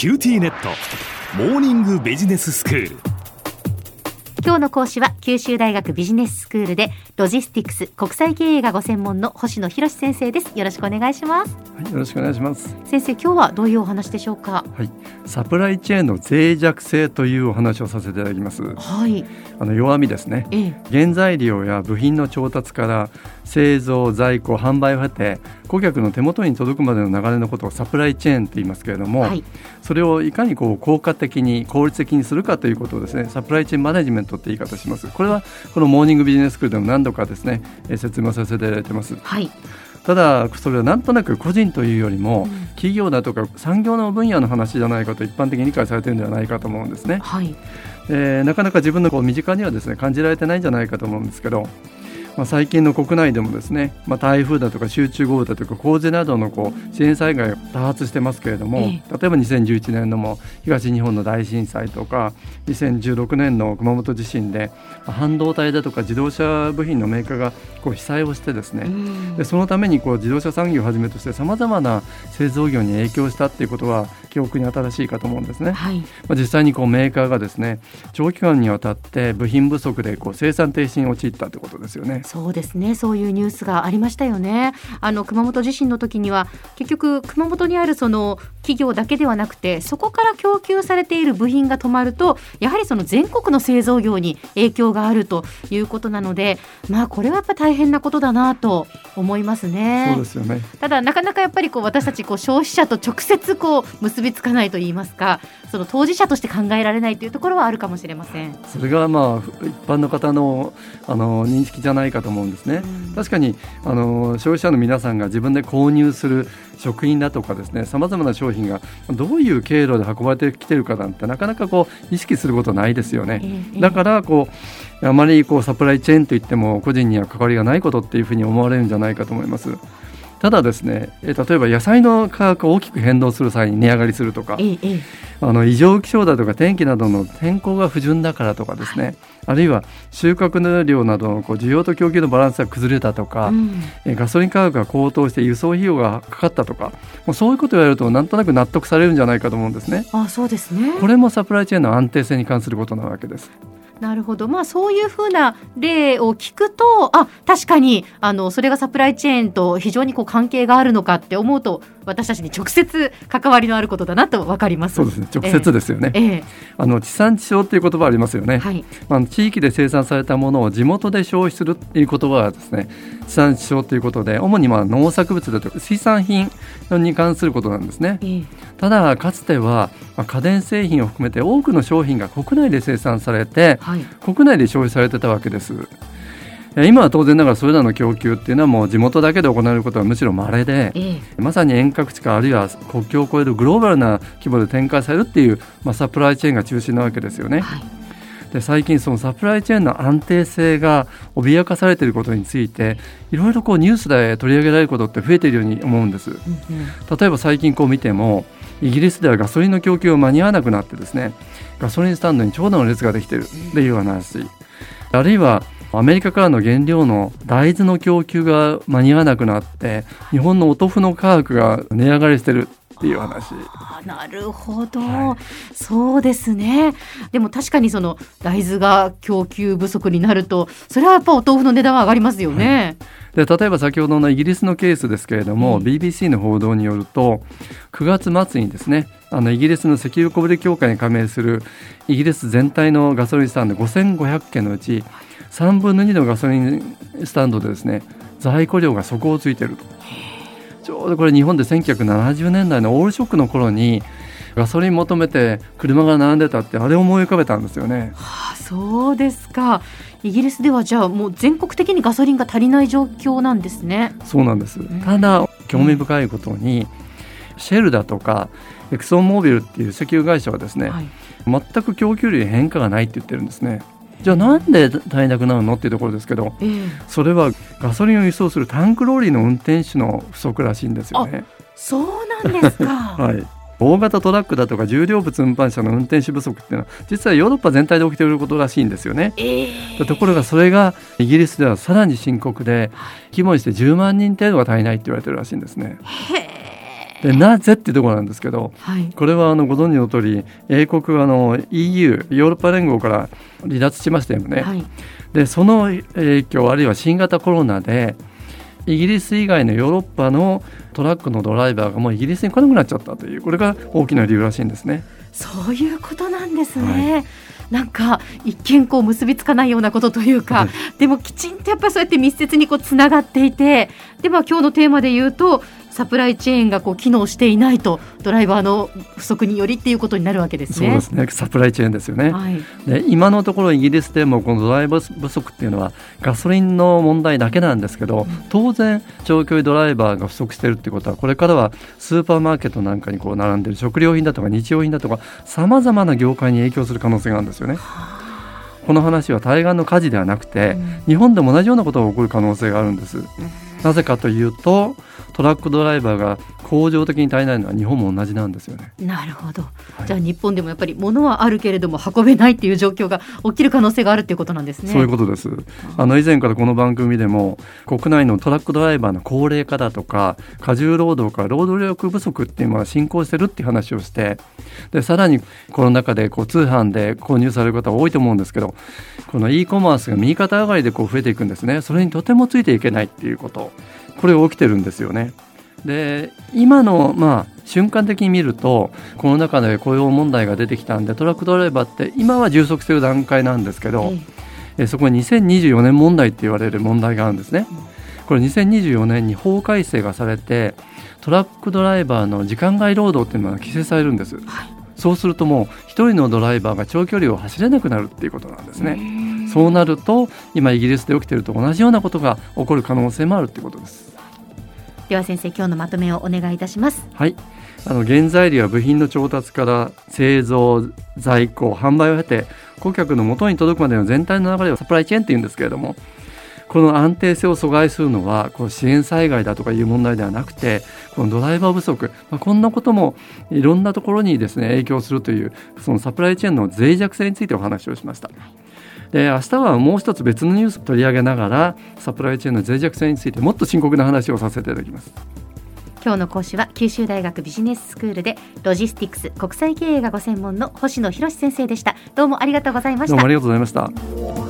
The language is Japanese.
QTnet。モーニングビジネススクール。今日の講師は九州大学ビジネススクールでロジスティクス国際経営がご専門の星野博先生ですよろしくお願いしますはい、よろしくお願いします。先生今日はどういうお話でしょうか？はい、サプライチェーンの脆弱性というお話をさせていただきます。はいあの弱みですね。ええ原材料や部品の調達から製造、在庫、販売を経て顧客の手元に届くまでの流れのことをサプライチェーンと言いますけれども、はいそれをいかにこう効果的に効率的にするかということをですねサプライチェーンマネジメントって言い方します。これはこのモーニングビジネススクールでも何度かですねえー説明させていただいてます。はい。ただそれはなんとなく個人というよりも、うん。企業だとか産業の分野の話じゃないかと一般的に理解されているんではないかと思うんですね、はい。えーなかなか自分のこう身近にはですね感じられてないんじゃないかと思うんですけど、まあ、最近の国内でもですね、まあ、台風だとか集中豪雨だとか洪水などのこう自然災害が多発してますけれども、え例えば2011年のも東日本の大震災とか2016年の熊本地震でまあ半導体だとか自動車部品のメーカーがこう被災をしてですね、うんでそのためにこう自動車産業をはじめとしてさまざまな製造業に影響したっていうことは記憶に新しいかと思うんですね。はいまあ、実際にこうメーカーがですね長期間にわたって部品不足でこう生産停止に陥ったということですよね。そうですねそういうニュースがありましたよねあの熊本地震の時には結局熊本にあるその企業だけではなくてそこから供給されている部品が止まるとやはりその全国の製造業に影響があるということなのでまあこれはやっぱ大変なことだなと思いますねそうですよね。ただなかなかやっぱりこう私たちこう消費者と直接こう結びつかないと言いますかその当事者として考えられないというところはあるかもしれません。それがまあ一般の方のあの認識じゃないかと思うんですね。うん確かにあの消費者の皆さんが自分で購入する食品だとかですねさまざまな商品がどういう経路で運ばれてきてるかなんてなかなかこう意識することないですよね。ええだからこうあまりこうサプライチェーンといっても個人には関わりがないことっていうふうに思われるんじゃないかと思います。ただですね、え例えば野菜の価格が大きく変動する際に値上がりするとか、あの異常気象だとか天気などの天候が不順だからとかですね、あるいは収穫の量などのこう需要と供給のバランスが崩れたとか、うんえガソリン価格が高騰して輸送費用がかかったとか、もうそういうことを言われるとなんとなく納得されるんじゃないかと思うんですね。あそうですねこれもサプライチェーンの安定性に関することなわけです。なるほど、まあ、そういうふうな例を聞くとあ確かにあのそれがサプライチェーンと非常にこう関係があるのかって思うと私たちに直接関わりのあることだなと分かります。そうですね、直接ですよね。ええ。あの地産地消っていう言葉ありますよね。はい、あの地域で生産されたものを地元で消費するっていう言葉はですね地産地消ということで主にまあ農作物だとか水産品に関することなんですね。ええ。ただかつてはまあ家電製品を含めて多くの商品が国内で生産されてはい国内で消費されてたわけです。え今は当然ながらそれらの供給っていうのはもう地元だけで行われることはむしろ稀でええ。まさに遠隔地かあるいは国境を越えるグローバルな規模で展開されるっていう、まあ、サプライチェーンが中心なわけですよね。はい。で最近そのサプライチェーンの安定性が脅かされていることについていろいろこうニュースで取り上げられることって増えているように思うんです。うんうん。例えば最近こう見てもイギリスではガソリンの供給が間に合わなくなってですねガソリンスタンドに長蛇の列ができているっていう話。あるいはアメリカからの原料の大豆の供給が間に合わなくなって日本のお豆腐の価格が値上がりしてるっていう話。あなるほど、はそうですね。でも確かにその大豆が供給不足になるとそれはやっぱお豆腐の値段は上がりますよね。で例えば先ほどのイギリスのケースですけれども、うん。BBC の報道によると9月末にですねあのイギリスの石油小売協会に加盟するイギリス全体のガソリンスタンド5500件のうち3分の2のガソリンスタンドでですね在庫量が底をついているとちょうどこれ日本で1970年代のオールショックの頃にガソリン求めて車が並んでたってあれを思い浮かべたんですよね。あそうですかイギリスではじゃあもう全国的にガソリンが足りない状況なんですね。そうなんです。ただ興味深いことに、シェルだとかエクソンモービルっていう石油会社はですね、はい、全く供給量に変化がないって言ってるんですね。じゃあなんで足りなくなるのっていうところですけどええそれはガソリンを輸送するタンクローリーの運転手の不足らしいんですよね。そうなんですか。はい大型トラックだとか重量物運搬車の運転手不足っていうのは実はヨーロッパ全体で起きていることらしいんですよね。ええところがそれがイギリスではさらに深刻で規模にして10万人程度が足りないって言われてるらしいんですね。へでなぜっていうところなんですけど、はい、これはあのご存知の通り英国はあの EU ヨーロッパ連合から離脱しましたよね。はい、でその影響あるいは新型コロナでイギリス以外のヨーロッパのトラックのドライバーがもうイギリスに来なくなっちゃったというこれが大きな理由らしいんですね。そういうことなんですね。はいなんか一見こう結びつかないようなことというか、でもきちんとやっぱりそうやって密接にこうつながっていてでは今日のテーマで言うとサプライチェーンがこう機能していないとドライバーの不足によりっていうことになるわけですね。そうですね。サプライチェーンですよね、はい、で今のところイギリスでもこのドライバー不足っていうのはガソリンの問題だけなんですけど、当然長距離ドライバーが不足しているってことはこれからはスーパーマーケットなんかにこう並んでる食料品だとか日用品だとかさまざまな業界に影響する可能性があるんですよね。この話は対岸の火事ではなくて、うん、日本でも同じようなことが起こる可能性があるんです。うん、なぜかというとトラックドライバーが恒常的に足りないのは日本も同じなんですよね。なるほど、はい、じゃあ日本でもやっぱり物はあるけれども運べないっていう状況が起きる可能性があるっていうことなんですね。そういうことです。あの以前からこの番組でも国内のトラックドライバーの高齢化だとか過重労働から労働力不足っていうのが進行してるっていう話をしてでさらにコロナ禍でこう通販で購入される方多いと思うんですけどこの e コマースが右肩上がりでこう増えていくんですね。それにとてもついていけないっていうことこれ起きてるんですよね。で今の、まあ、瞬間的に見るとこの中で雇用問題が出てきたんでトラックドライバーって今は充足している段階なんですけど、えそこに2024年問題って言われる問題があるんですね。これ2024年に法改正がされてトラックドライバーの時間外労働っていうのが規制されるんです。はい、そうするともう一人のドライバーが長距離を走れなくなるっていうことなんですね。そうなると今イギリスで起きていると同じようなことが起こる可能性もあるってことです。では先生今日のまとめをお願いいたしますはいあの原材料や部品の調達から製造在庫販売を経て顧客の元に届くまでの全体の流れをサプライチェーンっていうんですけれどもこの安定性を阻害するのはこう支援災害だとかいう問題ではなくてこのドライバー不足、まあ、こんなこともいろんなところにですね影響するというそのサプライチェーンの脆弱性についてお話をしました。で明日はもう一つ別のニュースを取り上げながらサプライチェーンの脆弱性についてもっと深刻な話をさせていただきます。今日の講師は九州大学ビジネススクールでロジスティクス国際経営がご専門の星野博先生でした。どうもありがとうございました。どうもありがとうございました